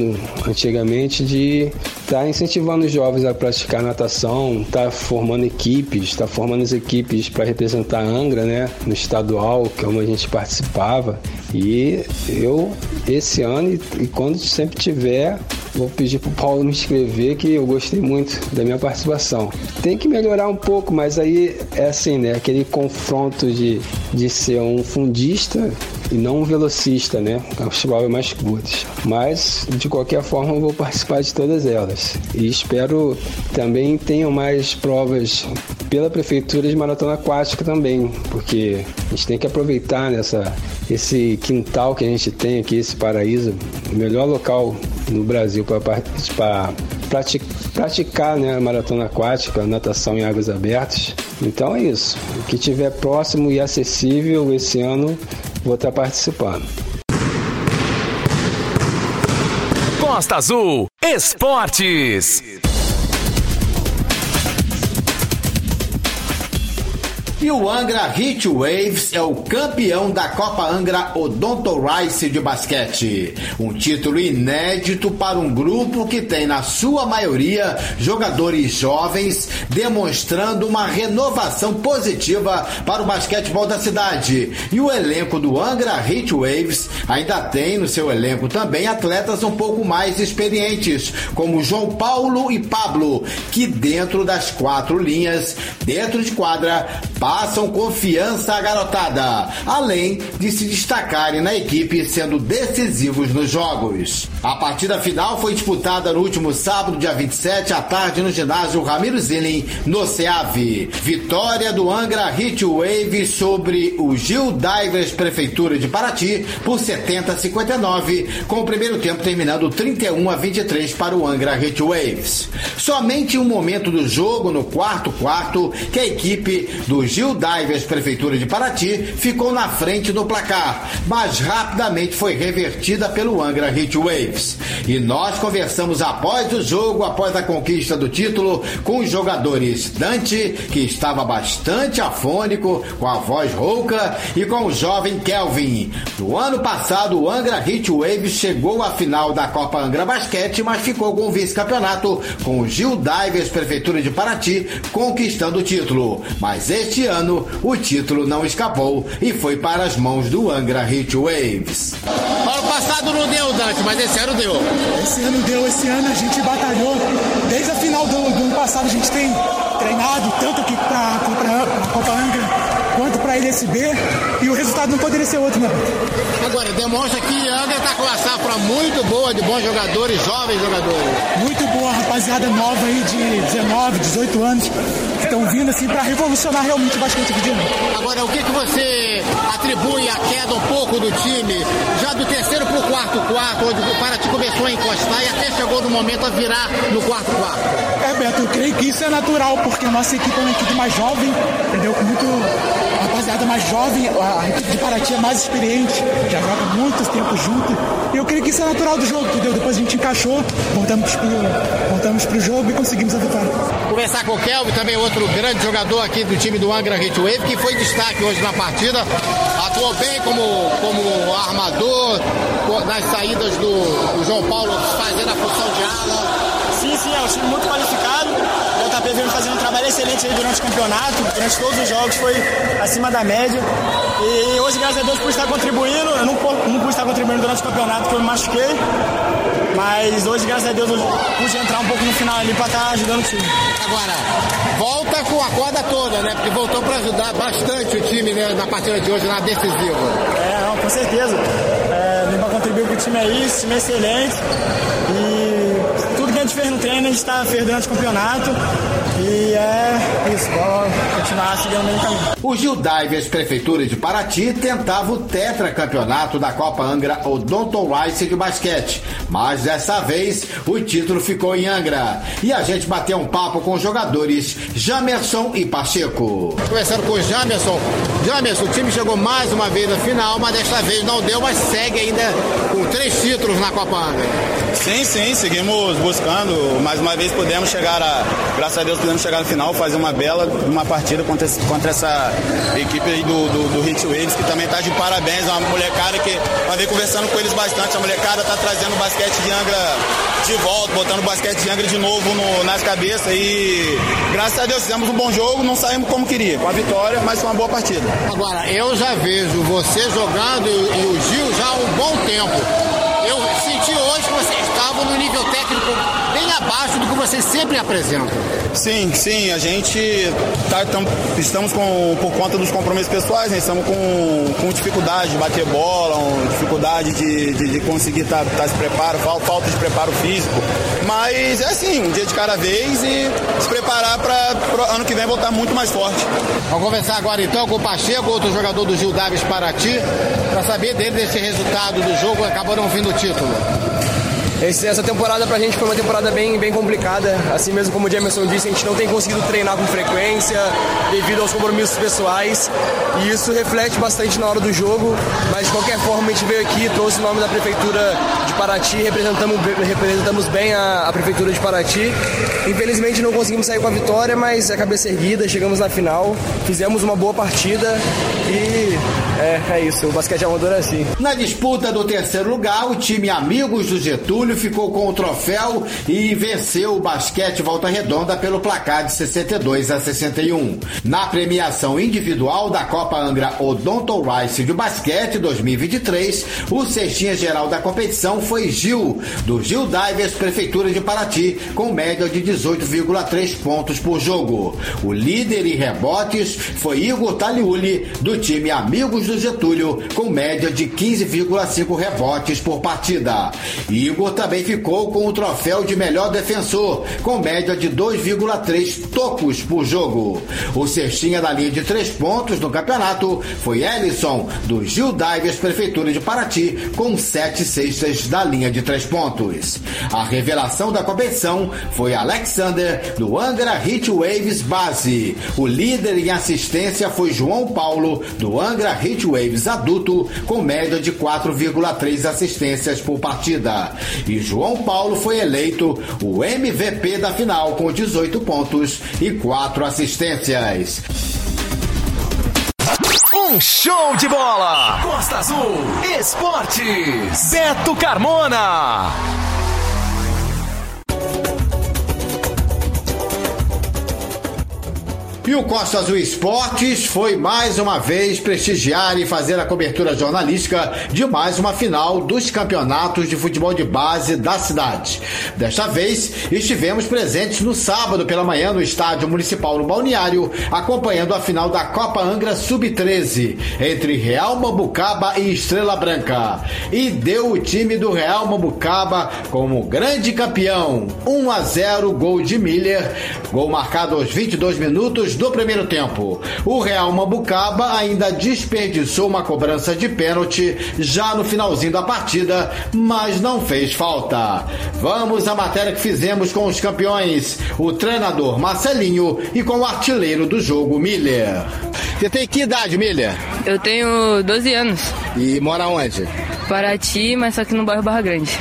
antigamente de estar tá incentivando os jovens a praticar natação, tá formando equipes, está formando as equipes para representar a Angra, né, no estadual, que é onde a gente participava. E eu esse ano e, e quando sempre tiver Vou pedir pro Paulo me inscrever que eu gostei muito da minha participação. Tem que melhorar um pouco, mas aí é assim, né? Aquele confronto de, de ser um fundista e não um velocista, né? Os provas mais curtas. Mas, de qualquer forma, eu vou participar de todas elas. E espero também tenham mais provas pela Prefeitura de Maratona Aquática também, porque a gente tem que aproveitar nessa, esse quintal que a gente tem aqui, esse paraíso, o melhor local no Brasil para praticar né, a maratona aquática, natação em águas abertas. Então é isso. O que tiver próximo e acessível esse ano, vou estar participando. Costa Azul Esportes. E o Angra Heat Waves é o campeão da Copa Angra Odonto Rice de basquete. Um título inédito para um grupo que tem, na sua maioria, jogadores jovens, demonstrando uma renovação positiva para o basquetebol da cidade. E o elenco do Angra Heat Waves ainda tem no seu elenco também atletas um pouco mais experientes, como João Paulo e Pablo, que dentro das quatro linhas, dentro de quadra, passam confiança à garotada, além de se destacarem na equipe sendo decisivos nos jogos. A partida final foi disputada no último sábado, dia 27, à tarde, no ginásio Ramiro Zilin, no CEAV. Vitória do Angra Hit Wave sobre o Gil Divers Prefeitura de Paraty por 70 a 59, com o primeiro tempo terminando 31 a 23 para o Angra Hit Waves. Somente um momento do jogo, no quarto quarto, que a equipe do Gil Divers Prefeitura de Paraty ficou na frente do placar, mas rapidamente foi revertida pelo Angra Waves. E nós conversamos após o jogo, após a conquista do título, com os jogadores Dante, que estava bastante afônico, com a voz rouca, e com o jovem Kelvin. No ano passado, o Angra Hit Waves chegou à final da Copa Angra Basquete, mas ficou com o vice-campeonato com o Gil Divers Prefeitura de Paraty, conquistando o título. Mas este ano, o título não escapou e foi para as mãos do Angra Hit Waves. Ano passado não deu, Dante, mas esse ano deu. Esse ano deu, esse ano a gente batalhou. Desde a final do, do ano passado a gente tem treinado tanto aqui para a Copa Angra quanto para a LSB e o resultado não poderia ser outro, né? Agora, demonstra que Angra está com uma safra muito boa de bons jogadores, jovens jogadores. Muito boa, rapaziada nova aí de 19, 18 anos, estão vindo assim para revolucionar realmente o basquete argentino. Agora, o que, que você atribui a queda um pouco do time, já do terceiro para o quarto quarto, onde o Paraty começou a encostar e até chegou no momento a virar no quarto quarto? É, Beto, eu creio que isso é natural, porque a nossa equipe é uma equipe mais jovem, entendeu? Com muito rapaziada mais jovem, a equipe de Paraty é mais experiente, já joga muito tempo junto. E eu creio que isso é natural do jogo, entendeu? Depois a gente encaixou, voltamos pro, voltamos pro jogo e conseguimos a vitória. Conversar com o Kelvin, também outro grande jogador aqui do time do Angra Heatwave, que foi destaque hoje na partida. Atuou bem como, como armador, nas saídas do, do João Paulo fazendo a função de ala. Sim, sim, é um time muito qualificado. O JP vem fazendo aí durante o campeonato, durante todos os jogos, foi acima da média. E hoje, graças a Deus, pude estar contribuindo. Eu não, não pude estar contribuindo durante o campeonato, porque eu me machuquei. Mas hoje, graças a Deus, eu pude entrar um pouco no final ali para estar ajudando o time. Agora, volta com a corda toda, né? Porque voltou para ajudar bastante o time né, na partida de hoje, na decisiva. É, não, com certeza. É, vem para contribuir com o time aí, esse time é excelente. E tudo que a gente fez no treino, a gente está durante o campeonato. E é isso, vamos continuar seguindo o mesmo caminho. O Gil Divers Prefeitura de Paraty tentava o tetracampeonato da Copa Angra Odonto Rice de basquete, mas dessa vez o título ficou em Angra. E a gente bateu um papo com os jogadores Jamerson e Pacheco. Começando com o Jamerson. Jamerson, o time chegou mais uma vez na final, mas desta vez não deu, mas segue ainda com três títulos na Copa Angra. Sim, sim, seguimos buscando mais uma vez pudemos chegar a, graças a Deus pudemos chegar no final, fazer uma bela uma partida contra, contra essa equipe do, do, do Hit Waves, que também está de parabéns, uma molecada que andei conversando com eles bastante, a molecada está trazendo o basquete de Angra de volta, botando o basquete de Angra de novo no, nas cabeças e graças a Deus fizemos um bom jogo, não saímos como queria, com a vitória, mas foi uma boa partida. Agora, eu já vejo você jogando e, e o Gil já há um bom tempo. Eu senti hoje que você estava no nível técnico bem abaixo do que você sempre apresenta. Sim, sim, a gente tá, tam, estamos com, por conta dos compromissos pessoais, né? estamos com, com dificuldade de bater bola, dificuldade de, de, de conseguir estar tá, tá se preparo, falta de preparo físico. Mas é assim, um dia de cada vez e se preparar para ano que vem voltar muito mais forte. Vamos conversar agora então com o Pacheco, outro jogador do Gil Davis Paraty, para saber dele desse resultado do jogo, acabou não vindo o título. Essa temporada pra gente foi uma temporada bem, bem complicada. Assim mesmo como o Jamerson disse, a gente não tem conseguido treinar com frequência devido aos compromissos pessoais. E isso reflete bastante na hora do jogo. Mas de qualquer forma, a gente veio aqui, trouxe o nome da Prefeitura de Paraty, representamos, representamos bem a, a Prefeitura de Paraty. Infelizmente não conseguimos sair com a vitória, mas a cabeça erguida, chegamos na final, fizemos uma boa partida e é, é isso, o basquete amador é assim. Na disputa do terceiro lugar, o time Amigos do Getúlio ficou com o troféu e venceu o basquete Volta Redonda pelo placar de 62 a 61. Na premiação individual da Copa Angra Odonto Rice de basquete 2023, o cestinha geral da competição foi Gil, do Gil Divers Prefeitura de Paraty, com média de 18,3 pontos por jogo. O líder em rebotes foi Igor Taliuli, do time Amigos do Getúlio, com média de 15,5 rebotes por partida. Igor também ficou com o troféu de melhor defensor, com média de 2,3 tocos por jogo. O cestinha da linha de três pontos no campeonato foi Ellison, do Gil Divers Prefeitura de Paraty, com sete cestas da linha de três pontos. A revelação da competição foi Alexander, do Angra Heat Waves Base. O líder em assistência foi João Paulo, do Angra Heat Waves Adulto, com média de 4,3 assistências por partida. E João Paulo foi eleito o MVP da final com 18 pontos e 4 assistências. Um show de bola! Costa Azul Esportes. Beto Carmona. E o Costa Azul Esportes foi mais uma vez prestigiar e fazer a cobertura jornalística de mais uma final dos campeonatos de futebol de base da cidade. Desta vez, estivemos presentes no sábado pela manhã no Estádio Municipal no Balneário, acompanhando a final da Copa Angra Sub-13 entre Real Mambucaba e Estrela Branca. E deu o time do Real Mambucaba como grande campeão. 1 a 0 gol de Miller, gol marcado aos 22 minutos do primeiro tempo. O Real Mambucaba ainda desperdiçou uma cobrança de pênalti já no finalzinho da partida, mas não fez falta. Vamos à matéria que fizemos com os campeões, o treinador Marcelinho e com o artilheiro do jogo, Miller. Você tem que idade, Miller? Eu tenho 12 anos. E mora onde? Paraty, mas só que no bairro Barra Grande.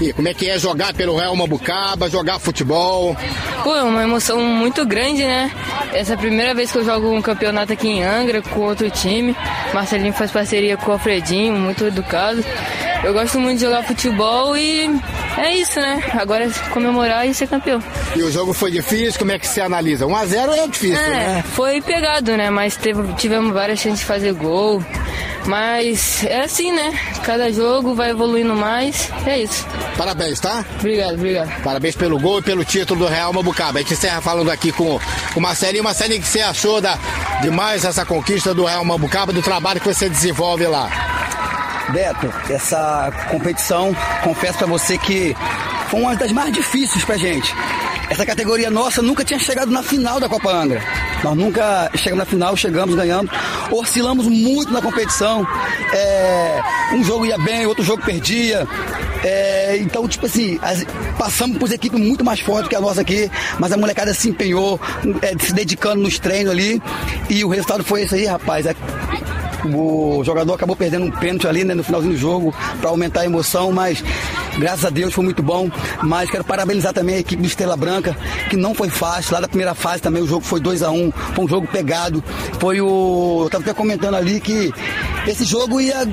E como é que é jogar pelo Real Mambucaba, jogar futebol? Pô, é uma emoção muito grande, né? Essa é a primeira vez que eu jogo um campeonato aqui em Angra com outro time. Marcelinho faz parceria com o Alfredinho, muito educado. Eu gosto muito de jogar futebol e é isso, né? Agora é comemorar e ser campeão. E o jogo foi difícil, como é que você analisa? 1x0 é difícil, é, né? Foi pegado, né? Mas teve, tivemos várias chances de fazer gol. Mas é assim, né? Cada jogo vai evoluindo mais. É isso. Parabéns, tá? Obrigado, obrigado. Parabéns pelo gol e pelo título do Real Mabucaba. A gente encerra falando aqui com o Marcelinho. Marcelinho, o que você achou da, demais essa conquista do Real Mabucaba, do trabalho que você desenvolve lá? Beto, essa competição, confesso para você que foi uma das mais difíceis pra gente. Essa categoria nossa nunca tinha chegado na final da Copa Angra. Nós nunca chegamos na final, chegamos, ganhamos. Oscilamos muito na competição. É, um jogo ia bem, outro jogo perdia. É, então, tipo assim, as, passamos por equipes muito mais fortes que a nossa aqui, mas a molecada se empenhou, é, se dedicando nos treinos ali. E o resultado foi esse aí, rapaz. O jogador acabou perdendo um pênalti ali né, no finalzinho do jogo para aumentar a emoção, mas Graças a Deus foi muito bom. Mas quero parabenizar também a equipe do Estrela Branca, que não foi fácil. Lá da primeira fase também o jogo foi 2 a 1 um, Foi um jogo pegado. Foi o. Eu tava até comentando ali que esse jogo ia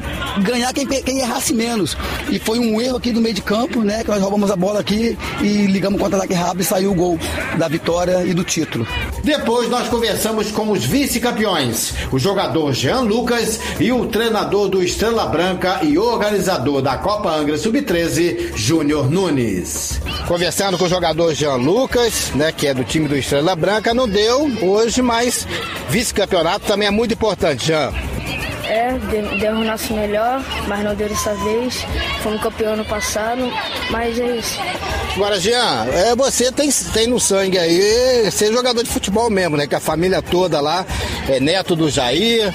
ganhar quem, quem errasse menos. E foi um erro aqui do meio de campo, né? Que nós roubamos a bola aqui e ligamos contra-ataque rápido e saiu o gol da vitória e do título. Depois nós conversamos com os vice-campeões, o jogador Jean Lucas e o treinador do Estrela Branca e organizador da Copa Angra Sub-13, Júnior Nunes. Conversando com o jogador Jean Lucas, né, que é do time do Estrela Branca, não deu hoje, mas vice-campeonato também é muito importante, Jean. É, deu o nosso melhor, mas não deu dessa vez. Fomos campeão ano passado, mas é isso. Agora, Jean, é, você tem, tem no sangue aí ser jogador de futebol mesmo, né? Que a família toda lá é neto do Jair,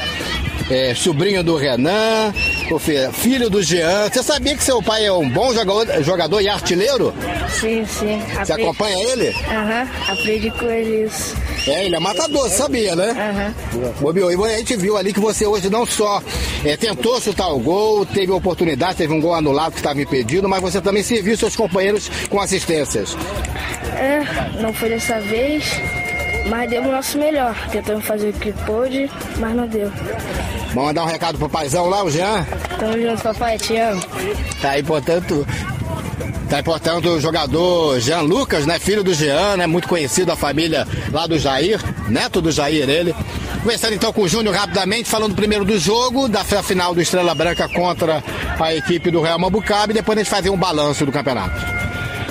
é, sobrinho do Renan, filho do Jean. Você sabia que seu pai é um bom jogador, jogador e artilheiro? Sim, sim. Você Aprendi... acompanha ele? Aham, uhum. aprendi com ele isso. É, ele é matador, sabia, né? Aham. Uhum. E a gente viu ali que você hoje não só é, tentou chutar o gol, teve oportunidade, teve um gol anulado que estava impedido, mas você também serviu seus companheiros com assistências. É, não foi dessa vez, mas deu o nosso melhor. Tentamos fazer o que pôde, mas não deu. Vamos mandar um recado pro paizão lá, o Jean? Tamo junto, papai, te amo. Tá aí, portanto, Tá aí, portanto, o jogador Jean Lucas, né? Filho do Jean, né? Muito conhecido da família lá do Jair, neto do Jair, ele. Começando então com o Júnior rapidamente, falando primeiro do jogo, da final do Estrela Branca contra a equipe do Real Mabucaba e depois a gente fazer um balanço do campeonato.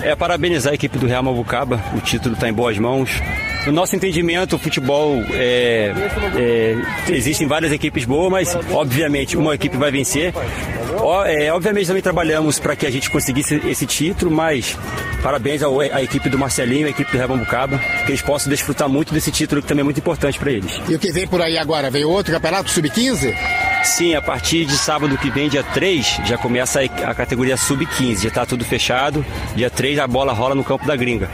É parabenizar a equipe do Real Mabucaba, o título está em boas mãos. No nosso entendimento, o futebol é, é, existem várias equipes boas, mas obviamente uma equipe vai vencer. O, é, obviamente também trabalhamos para que a gente conseguisse esse título, mas parabéns à equipe do Marcelinho, à equipe do Rebambucaba, que eles possam desfrutar muito desse título que também é muito importante para eles. E o que vem por aí agora? Vem outro campeonato sub-15? Sim, a partir de sábado que vem, dia 3, já começa a, categoria sub-15. Já está tudo fechado. Dia 3 a bola rola no campo da gringa.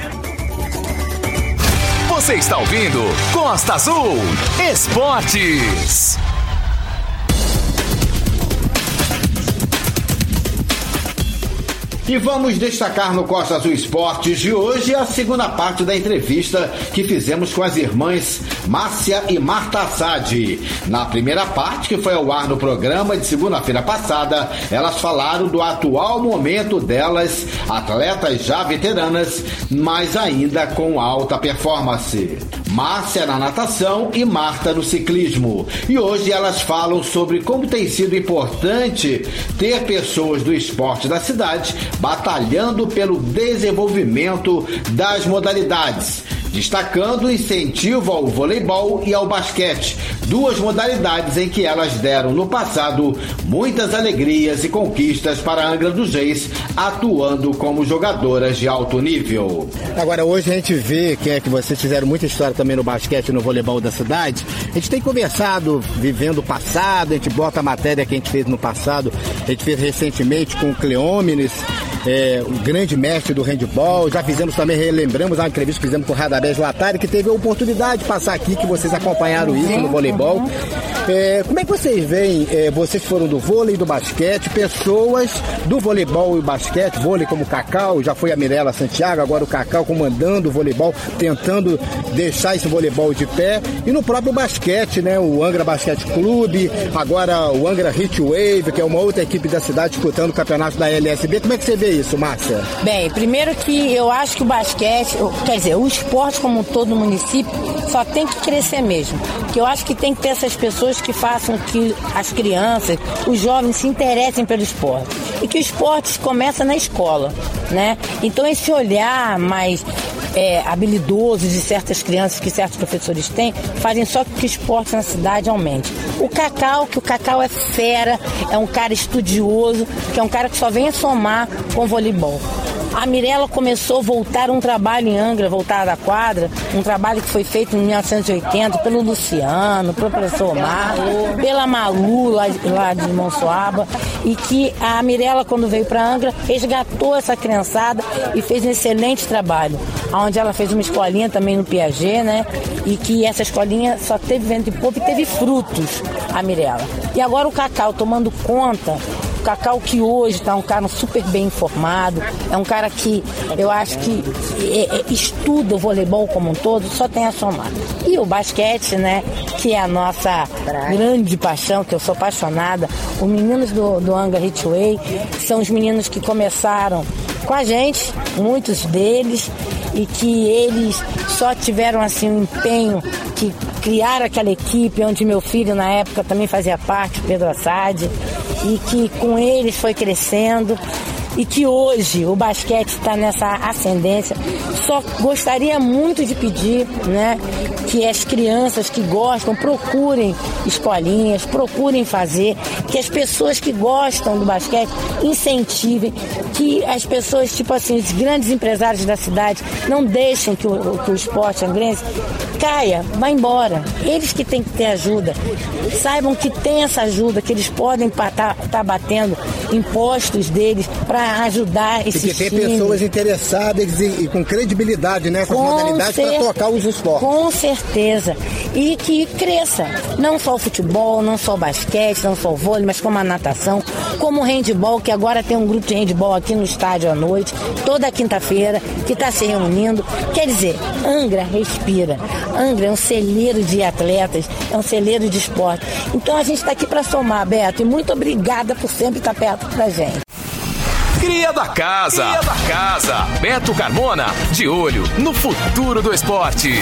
Você está ouvindo Costa Azul Esportes. E vamos destacar no Costa Azul Esportes de hoje a segunda parte da entrevista que fizemos com as irmãs Márcia e Marta Assad. Na primeira parte, que foi ao ar no programa de segunda-feira passada, elas falaram do atual momento delas, atletas já veteranas, mas ainda com alta performance. Márcia na natação e Marta no ciclismo. E hoje elas falam sobre como tem sido importante ter pessoas do esporte da cidade batalhando pelo desenvolvimento das modalidades destacando o incentivo ao voleibol e ao basquete, duas modalidades em que elas deram no passado muitas alegrias e conquistas para a Angra dos Reis, atuando como jogadoras de alto nível. Agora, hoje a gente vê que é que vocês fizeram muita história também no basquete e no voleibol da cidade. A gente tem conversado, vivendo o passado, a gente bota a matéria que a gente fez no passado, a gente fez recentemente com o Cleómenes, é, o grande mestre do handball. Já fizemos também, relembramos a entrevista que fizemos com o Radamés Latari, que teve a oportunidade de passar aqui, que vocês acompanharam isso no voleibol. É, como é que vocês veem, é, vocês foram do vôlei e do basquete, pessoas do voleibol e basquete, vôlei como Cacau, já foi a Mirella Santiago, agora o Cacau comandando o voleibol, tentando deixar esse voleibol de pé, e no próprio basquete, né, o Angra Basquete Clube, agora o Angra Hit Wave, que é uma outra equipe da cidade disputando o campeonato da LSB. Como é que você vê isso, Márcia? Bem, primeiro que eu acho que o basquete, quer dizer, o esporte como todo município, só tem que crescer mesmo. Que eu acho que tem que ter essas pessoas que façam que as crianças, os jovens se interessem pelo esporte. E que o esporte começa na escola, né? Então esse olhar mais é, habilidoso de certas crianças que certos professores têm, fazem só que o esporte na cidade aumente. O Cacau, que o Cacau é fera, é um cara estudioso, que é um cara que só vem a somar com o voleibol. A Mirella começou a voltar um trabalho em Angra, voltar da quadra, um trabalho que foi feito em 1980 pelo Luciano, pelo professor Marco, pela Malu lá, lá de Monsoaba, e que a Mirella, quando veio para Angra, resgatou essa criançada e fez um excelente trabalho, onde ela fez uma escolinha também no Piaget, né? E que essa escolinha só teve vento e pouco e teve frutos, a Mirella. E agora o Cacau tomando conta Cacau que hoje está um cara super bem informado, é um cara que eu acho que é, é, estuda o voleibol como um todo, só tem a somar. E o basquete, né, que é a nossa grande paixão, que eu sou apaixonada, os meninos do, do Anga Hitway são os meninos que começaram com a gente, muitos deles, e que eles só tiveram assim um empenho que criaram aquela equipe onde meu filho na época também fazia parte, Pedro Assad, e que com eles foi crescendo e que hoje o basquete está nessa ascendência. Só gostaria muito de pedir né, que as crianças que gostam procurem escolinhas, procurem fazer, que as pessoas que gostam do basquete incentivem, que as pessoas, tipo assim, os grandes empresários da cidade, não deixem que o, que o esporte angrense caia, vá embora. Eles que têm que ter ajuda. Saibam que tem essa ajuda, que eles podem estar tá, tá batendo impostos deles para ajudar esses E que tem times. pessoas interessadas e, e com credibilidade nessas Com modalidades para tocar os esportes. Com certeza. E que cresça. Não só o futebol, não só o basquete, não só o vôlei, mas como a natação, como o handball, que agora tem um grupo de handball aqui no estádio à noite, toda quinta-feira, que está se reunindo. Quer dizer, Angra respira. Angra é um celeiro de atletas, é um celeiro de esporte. Então a gente está aqui para somar, Beto, e muito obrigada por sempre estar perto da gente. Cria da casa. Cria da casa. Beto Carmona, de olho no futuro do esporte.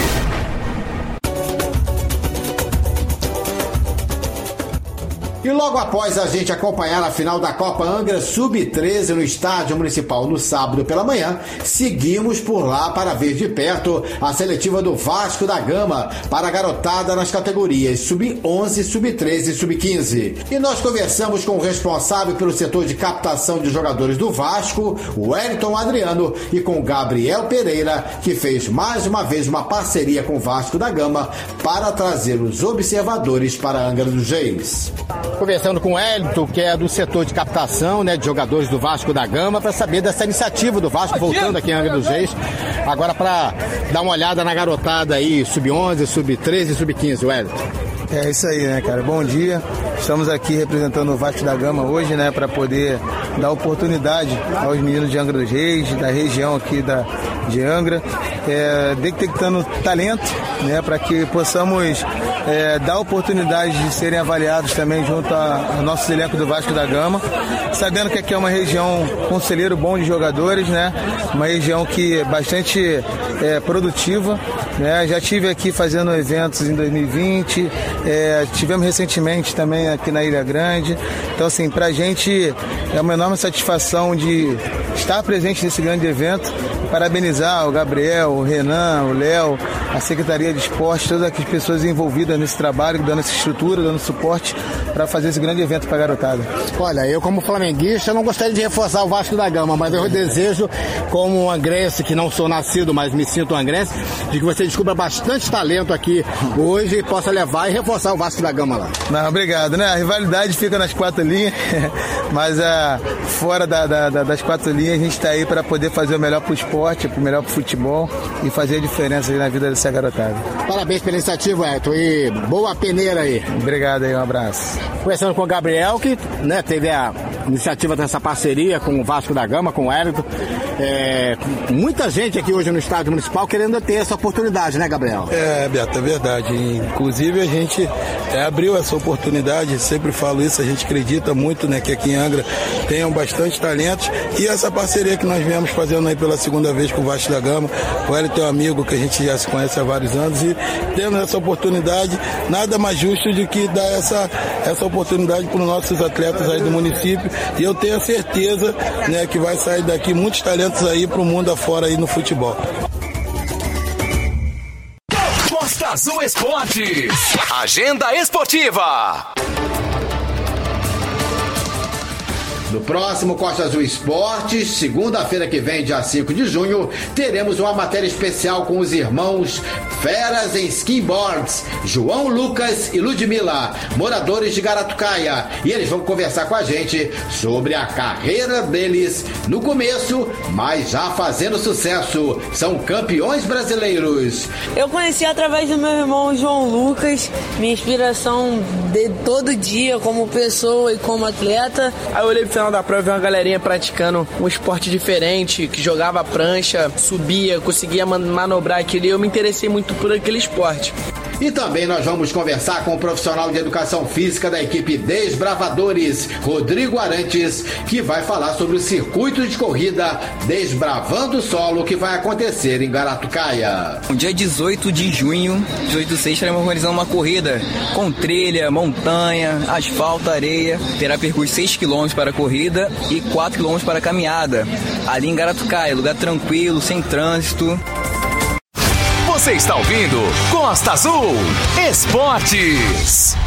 E logo após a gente acompanhar a final da Copa Angra Sub-13 no Estádio Municipal no sábado pela manhã, seguimos por lá para ver de perto a seletiva do Vasco da Gama para a garotada nas categorias Sub-11, Sub-13 e Sub-15. E nós conversamos com o responsável pelo setor de captação de jogadores do Vasco, o Wellington Adriano, e com Gabriel Pereira, que fez mais uma vez uma parceria com o Vasco da Gama para trazer os observadores para a Angra dos Reis. Conversando com o Elton, que é do setor de captação né, de jogadores do Vasco da Gama, para saber dessa iniciativa do Vasco voltando aqui em Angra dos Reis. Agora para dar uma olhada na garotada aí, sub-11, sub-13 e sub-15, Wellington. É isso aí, né, cara? Bom dia. Estamos aqui representando o Vasco da Gama hoje, né, para poder dar oportunidade aos meninos de Angra dos Reis, da região aqui da, de Angra, é, detectando talento, né, para que possamos é, dar oportunidade de serem avaliados também junto ao nosso elenco do Vasco da Gama, sabendo que aqui é uma região com celeiro bom de jogadores, né, uma região que é bastante é, produtiva, né, já tive aqui fazendo eventos em 2020, é, tivemos recentemente também aqui na Ilha Grande. Então, assim, pra gente é uma enorme satisfação de estar presente nesse grande evento. Parabenizar o Gabriel, o Renan, o Léo, a Secretaria de Esporte, todas as pessoas envolvidas nesse trabalho, dando essa estrutura, dando suporte para fazer esse grande evento para a garotada. Olha, eu como flamenguista não gostaria de reforçar o Vasco da Gama, mas eu desejo, como um angrense, que não sou nascido, mas me sinto um angrense, de que você descubra bastante talento aqui hoje e possa levar e reforçar o Vasco da Gama lá. Não, obrigado, né? A rivalidade fica nas quatro linhas, mas ah, fora da- da- da- das quatro linhas a gente está aí para poder fazer o melhor pro esporte, o melhor pro futebol e fazer a diferença aí na vida dessa garotada. Parabéns pela iniciativa, Elton, e boa peneira aí. Obrigado aí, um abraço. Conversando com o Gabriel, que né, teve a iniciativa dessa parceria com o Vasco da Gama, com o Elton. É, muita gente aqui hoje no estádio municipal querendo ter essa oportunidade, né, Gabriel? É, Beto, é verdade. Inclusive a gente é, abriu essa oportunidade, sempre falo isso, a gente acredita muito né, que aqui em Angra tenham bastante talentos e essa parceria que nós viemos fazendo aí pela segunda vez com o Vasco da Gama, o Hélio tem um amigo que a gente já se conhece há vários anos e tendo essa oportunidade, nada mais justo do que dar essa, essa oportunidade para os nossos atletas aí do município e eu tenho a certeza né, que vai sair daqui muitos talentos aí para o mundo afora aí no futebol. Costa Azul Esportes. Agenda esportiva. No próximo Costa Azul Esportes, segunda-feira que vem, dia 5 de junho, teremos uma matéria especial com os irmãos Feras em Skinboards, João Lucas e Ludmila, moradores de Garatucaia. E eles vão conversar com a gente sobre a carreira deles no começo, mas já fazendo sucesso. São campeões brasileiros. Eu conheci através do meu irmão João Lucas, minha inspiração de todo dia como pessoa e como atleta. Aí eu olhei pro final da prova e vi uma galerinha praticando um esporte diferente, que jogava prancha, subia, conseguia manobrar aquilo e eu me interessei muito por aquele esporte. E também nós vamos conversar com o profissional de educação física da equipe Desbravadores, Rodrigo Arantes, que vai falar sobre o circuito de corrida Desbravando o Solo que vai acontecer em Garatucaia. No dia 18 de junho, 18 de 6, estaremos organizando uma corrida com trilha, montanha, asfalto, areia. Terá percurso 6 km para a corrida e 4 km para a caminhada. Ali em Garatucaia, lugar tranquilo, sem trânsito. Você está ouvindo Costa Azul Esportes.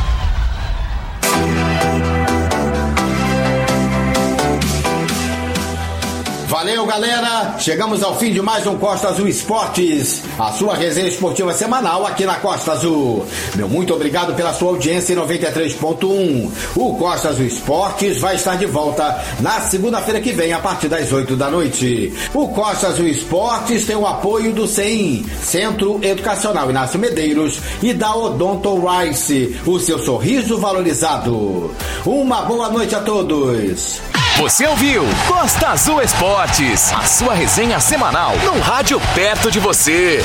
Valeu, galera! Chegamos ao fim de mais um Costa Azul Esportes, a sua resenha esportiva semanal aqui na Costa Azul. Meu muito obrigado pela sua audiência em 93.1. O Costa Azul Esportes vai estar de volta na segunda-feira que vem, a partir das 8 da noite. O Costa Azul Esportes tem o apoio do CEIM, Centro Educacional Inácio Medeiros, e da Odonto Rice, o seu sorriso valorizado. Uma boa noite a todos! Você ouviu Costa Azul Esportes, a sua resenha semanal num rádio perto de você.